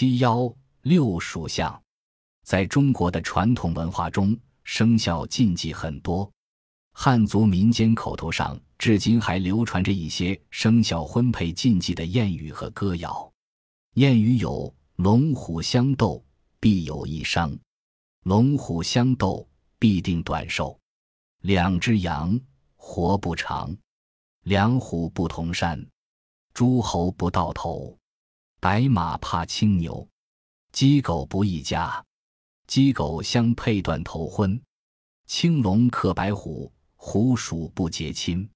七幺六属相，在中国的传统文化中，生肖禁忌很多。汉族民间口头上至今还流传着一些生肖婚配禁忌的谚语和歌谣。谚语有“龙虎相斗，必有一伤；龙虎相斗，必定短寿；两只羊，活不长；两虎不同山；诸侯不到头；白马怕青牛；鸡狗不一家；鸡狗相配断头婚；青龙克白虎。”虎鼠不结亲，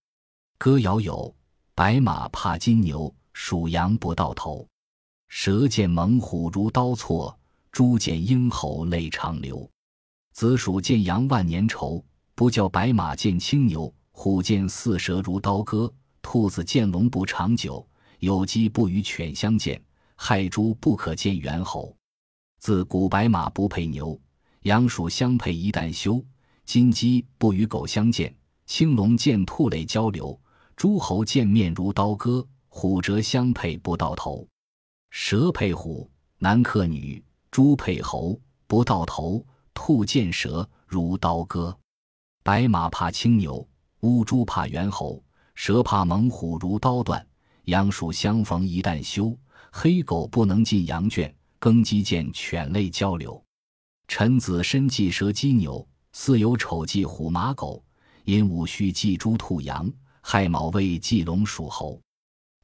歌谣有：白马怕金牛，属羊不到头；蛇见猛虎如刀错，猪见鹰猴泪长流。子鼠见羊万年愁，不教白马见青牛；虎见四蛇如刀割，兔子见龙不长久。有鸡不与犬相见，害猪不可见猿猴。自古白马不配牛，羊鼠相配一旦休。金鸡不与狗相见，青龙见兔泪交流，诸侯见面如刀割，虎蛇相配不到头，蛇配虎男克女，猪配猴不到头，兔见蛇如刀割，白马怕青牛，乌猪怕猿猴，蛇怕猛虎如刀断，羊鼠相逢一旦休，黑狗不能进羊圈，耕鸡见犬类交流，臣子身忌蛇鸡牛。巳酉丑忌虎马狗，寅午戌忌猪兔羊，亥卯未忌龙属猴。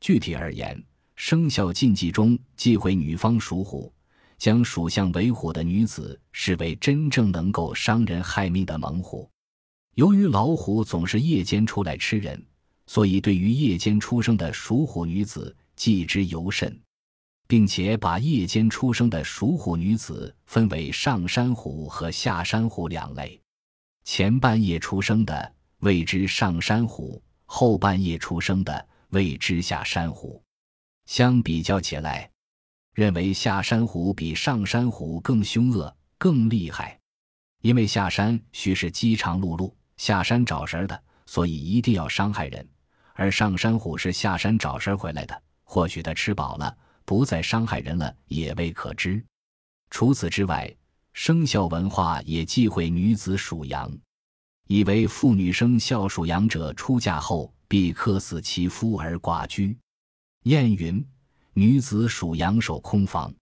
具体而言，生肖禁忌中忌讳女方属虎，将属相为虎的女子视为真正能够伤人害命的猛虎。由于老虎总是夜间出来吃人，所以对于夜间出生的属虎女子忌之尤甚。并且把夜间出生的属虎女子分为上山虎和下山虎两类，前半夜出生的谓之上山虎，后半夜出生的谓之下山虎。相比较起来，认为下山虎比上山虎更凶恶、更厉害，因为下山须是饥肠辘辘下山找食的，所以一定要伤害人；而上山虎是下山找食回来的，或许他吃饱了。不再伤害人了，也未可知。除此之外，生肖文化也忌讳女子属羊，以为妇女生肖属羊者，出嫁后必克死其夫而寡居。谚云：“女子属羊守空房。”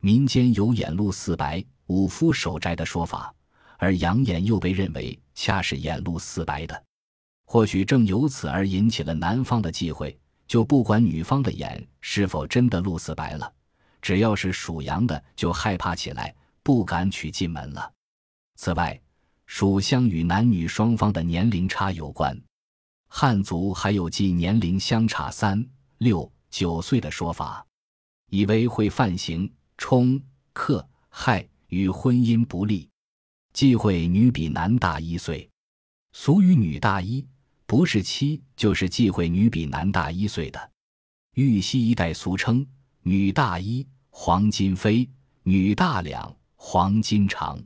民间有眼露四白、五夫守宅的说法，而羊眼又被认为恰是眼露四白的，或许正由此而引起了男方的忌讳。就不管女方的眼是否真的露死白了，只要是属羊的，就害怕起来，不敢娶进门了。此外，属相与男女双方的年龄差有关，汉族还有忌年龄相差三六九岁的说法，以为会犯刑、冲克害与婚姻不利，忌讳女比男大一岁，俗语“女大一”。不是妻，就是忌讳女比男大一岁的。玉溪一带俗称“女大一，黄金飞；女大两，黄金长”。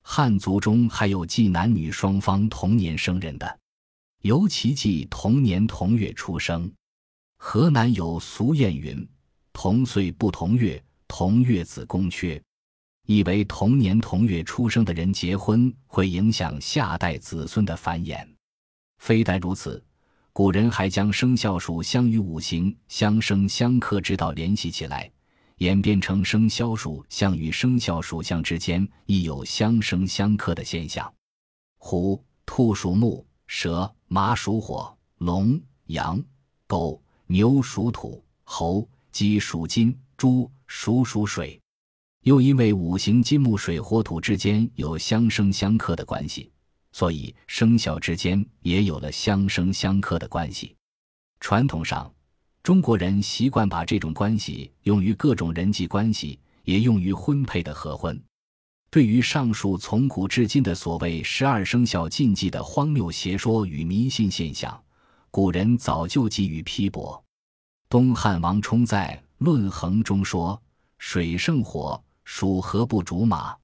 汉族中还有忌男女双方同年生人的，尤其忌同年同月出生。河南有俗谚云：“同岁不同月，同月子宫缺。”以为同年同月出生的人结婚会影响下代子孙的繁衍。非但如此，古人还将生肖属相与五行相生相克之道联系起来，演变成生肖属相与生肖属相之间亦有相生相克的现象。虎、兔属木，蛇、马属火，龙、羊、狗、牛属土，猴、鸡属金，猪、鼠属水。又因为五行金木水火土之间有相生相克的关系。所以，生肖之间也有了相生相克的关系。传统上，中国人习惯把这种关系用于各种人际关系，也用于婚配的合婚。对于上述从古至今的所谓十二生肖禁忌的荒谬邪说与迷信现象，古人早就给予批驳。东汉王充在《论衡》中说：“水胜火，属何不主马；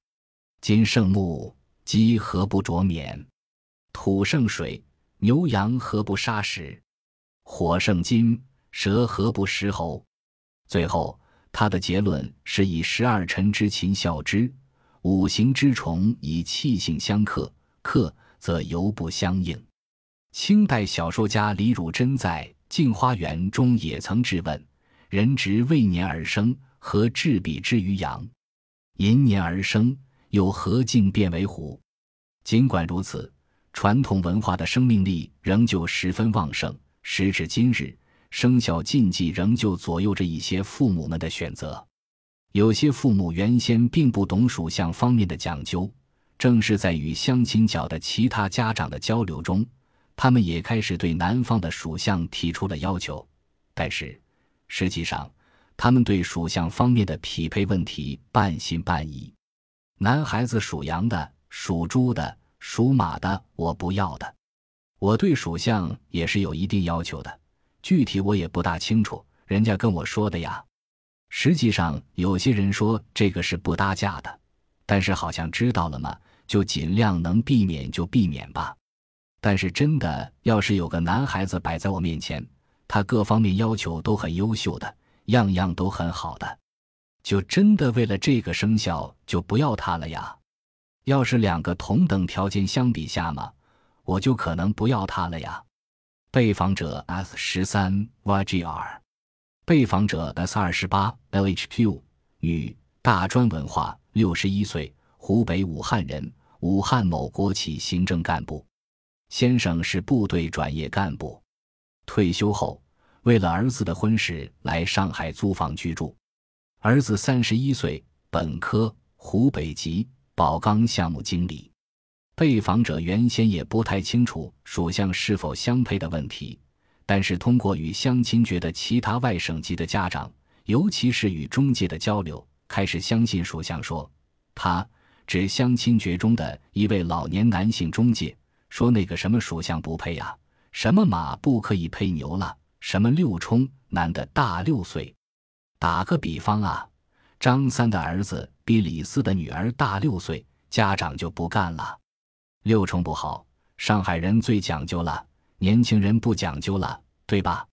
金胜木。”鸡何不啄冕？土胜水，牛羊何不杀食？火胜金，蛇何不食猴？最后，他的结论是以十二辰之禽效之，五行之虫以气性相克，克则犹不相应。清代小说家李汝珍在《镜花缘》中也曾质问：“人直未年而生，何至彼之于阳？寅年而生，又何竟变为虎？”尽管如此，传统文化的生命力仍旧十分旺盛。时至今日，生肖禁忌仍旧左右着一些父母们的选择。有些父母原先并不懂属相方面的讲究，正是在与相亲角的其他家长的交流中，他们也开始对男方的属相提出了要求。但是，实际上，他们对属相方面的匹配问题半信半疑。男孩子属羊的。属猪的、属马的，我不要的。我对属相也是有一定要求的，具体我也不大清楚，人家跟我说的呀。实际上，有些人说这个是不搭架的，但是好像知道了嘛，就尽量能避免就避免吧。但是真的要是有个男孩子摆在我面前，他各方面要求都很优秀的，样样都很好的，就真的为了这个生肖就不要他了呀。要是两个同等条件相比下嘛，我就可能不要他了呀。被访者 S 十三 YGR，被访者 S 二十八 LHQ，女，大专文化，六十一岁，湖北武汉人，武汉某国企行政干部。先生是部队转业干部，退休后为了儿子的婚事来上海租房居住。儿子三十一岁，本科，湖北籍。宝钢项目经理，被访者原先也不太清楚属相是否相配的问题，但是通过与相亲觉的其他外省籍的家长，尤其是与中介的交流，开始相信属相说。他指相亲角中的一位老年男性中介说：“那个什么属相不配呀，什么马不可以配牛了，什么六冲男的大六岁。打个比方啊。”张三的儿子比李四的女儿大六岁，家长就不干了。六重不好，上海人最讲究了，年轻人不讲究了，对吧？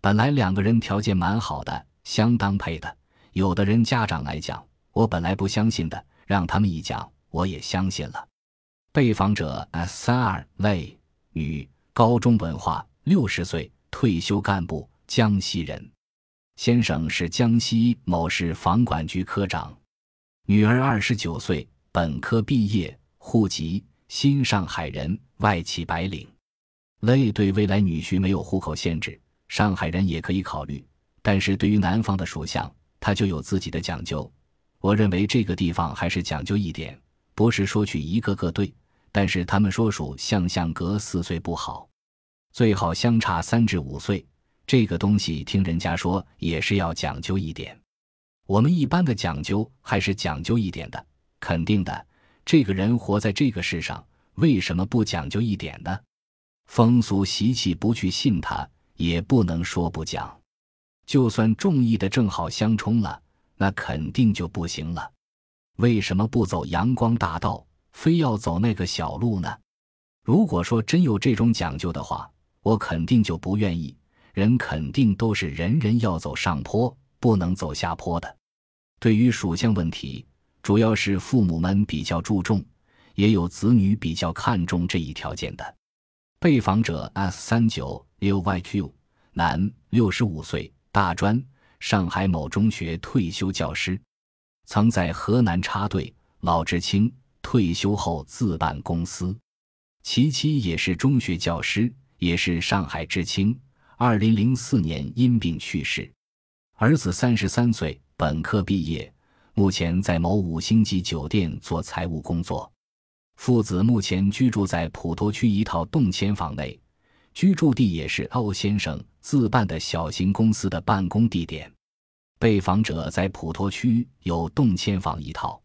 本来两个人条件蛮好的，相当配的。有的人家长来讲，我本来不相信的，让他们一讲，我也相信了。被访者 S 三二类女，高中文化，六十岁，退休干部，江西人。先生是江西某市房管局科长，女儿二十九岁，本科毕业，户籍新上海人，外企白领。类对未来女婿没有户口限制，上海人也可以考虑。但是对于男方的属相，他就有自己的讲究。我认为这个地方还是讲究一点，不是说娶一个个对，但是他们说属相相隔四岁不好，最好相差三至五岁。这个东西听人家说也是要讲究一点，我们一般的讲究还是讲究一点的，肯定的。这个人活在这个世上，为什么不讲究一点呢？风俗习气不去信他，也不能说不讲。就算众意的正好相冲了，那肯定就不行了。为什么不走阳光大道，非要走那个小路呢？如果说真有这种讲究的话，我肯定就不愿意。人肯定都是人人要走上坡，不能走下坡的。对于属相问题，主要是父母们比较注重，也有子女比较看重这一条件的。被访者 S 三九六 YQ 男，六十五岁，大专，上海某中学退休教师，曾在河南插队。老知青退休后自办公司，其妻也是中学教师，也是上海知青。二零零四年因病去世，儿子三十三岁，本科毕业，目前在某五星级酒店做财务工作。父子目前居住在普陀区一套动迁房内，居住地也是欧先生自办的小型公司的办公地点。被访者在普陀区有动迁房一套，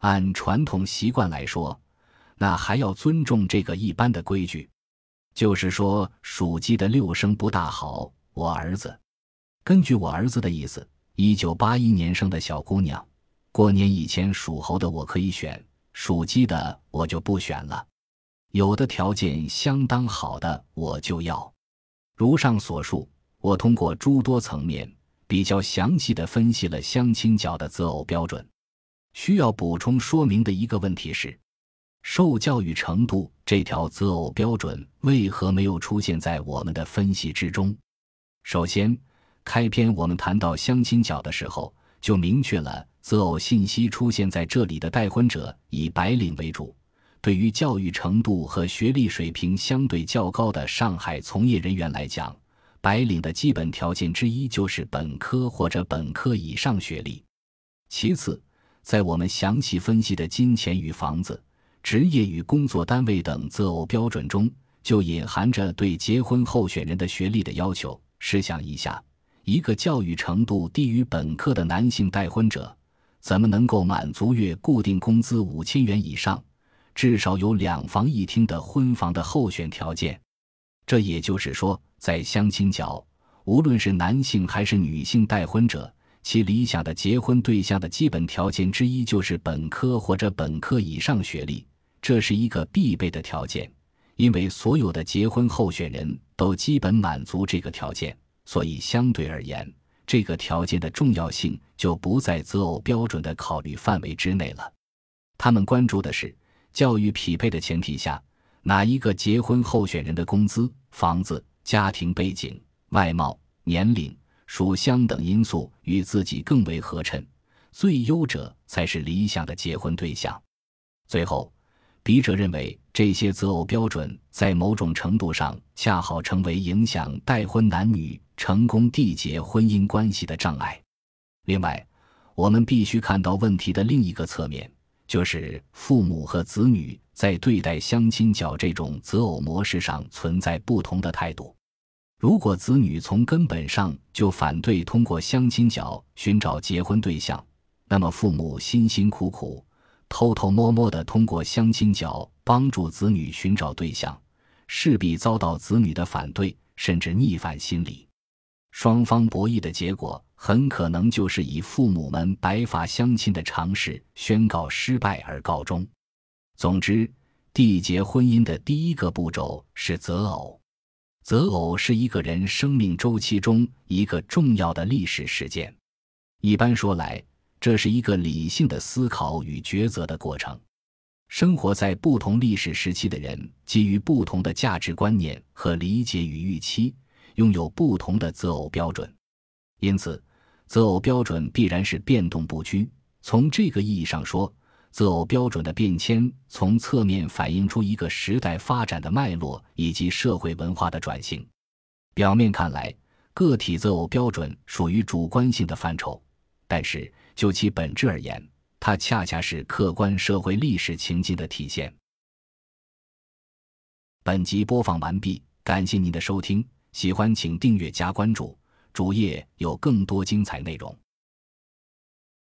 按传统习惯来说，那还要尊重这个一般的规矩。就是说，属鸡的六生不大好。我儿子，根据我儿子的意思，一九八一年生的小姑娘，过年以前属猴的我可以选，属鸡的我就不选了。有的条件相当好的我就要。如上所述，我通过诸多层面比较详细的分析了相亲角的择偶标准。需要补充说明的一个问题是，受教育程度这条择偶标准为何没有出现在我们的分析之中？首先，开篇我们谈到相亲角的时候，就明确了择偶信息出现在这里的待婚者以白领为主。对于教育程度和学历水平相对较高的上海从业人员来讲，白领的基本条件之一就是本科或者本科以上学历。其次，在我们详细分析的金钱与房子、职业与工作单位等择偶标准中，就隐含着对结婚候选人的学历的要求。试想一下，一个教育程度低于本科的男性待婚者，怎么能够满足月固定工资五千元以上？至少有两房一厅的婚房的候选条件，这也就是说，在相亲角，无论是男性还是女性待婚者，其理想的结婚对象的基本条件之一就是本科或者本科以上学历，这是一个必备的条件。因为所有的结婚候选人都基本满足这个条件，所以相对而言，这个条件的重要性就不在择偶标准的考虑范围之内了。他们关注的是。教育匹配的前提下，哪一个结婚候选人的工资、房子、家庭背景、外貌、年龄、属相等因素与自己更为合衬，最优者才是理想的结婚对象。最后，笔者认为这些择偶标准在某种程度上恰好成为影响待婚男女成功缔结婚姻关系的障碍。另外，我们必须看到问题的另一个侧面。就是父母和子女在对待相亲角这种择偶模式上存在不同的态度。如果子女从根本上就反对通过相亲角寻找结婚对象，那么父母辛辛苦苦、偷偷摸摸的通过相亲角帮助子女寻找对象，势必遭到子女的反对，甚至逆反心理。双方博弈的结果。很可能就是以父母们白发相亲的尝试宣告失败而告终。总之，缔结婚姻的第一个步骤是择偶。择偶是一个人生命周期中一个重要的历史事件。一般说来，这是一个理性的思考与抉择的过程。生活在不同历史时期的人，基于不同的价值观念和理解与预期，拥有不同的择偶标准。因此，择偶标准必然是变动不居。从这个意义上说，择偶标准的变迁从侧面反映出一个时代发展的脉络以及社会文化的转型。表面看来，个体择偶标准属于主观性的范畴，但是就其本质而言，它恰恰是客观社会历史情境的体现。本集播放完毕，感谢您的收听，喜欢请订阅加关注。主页有更多精彩内容。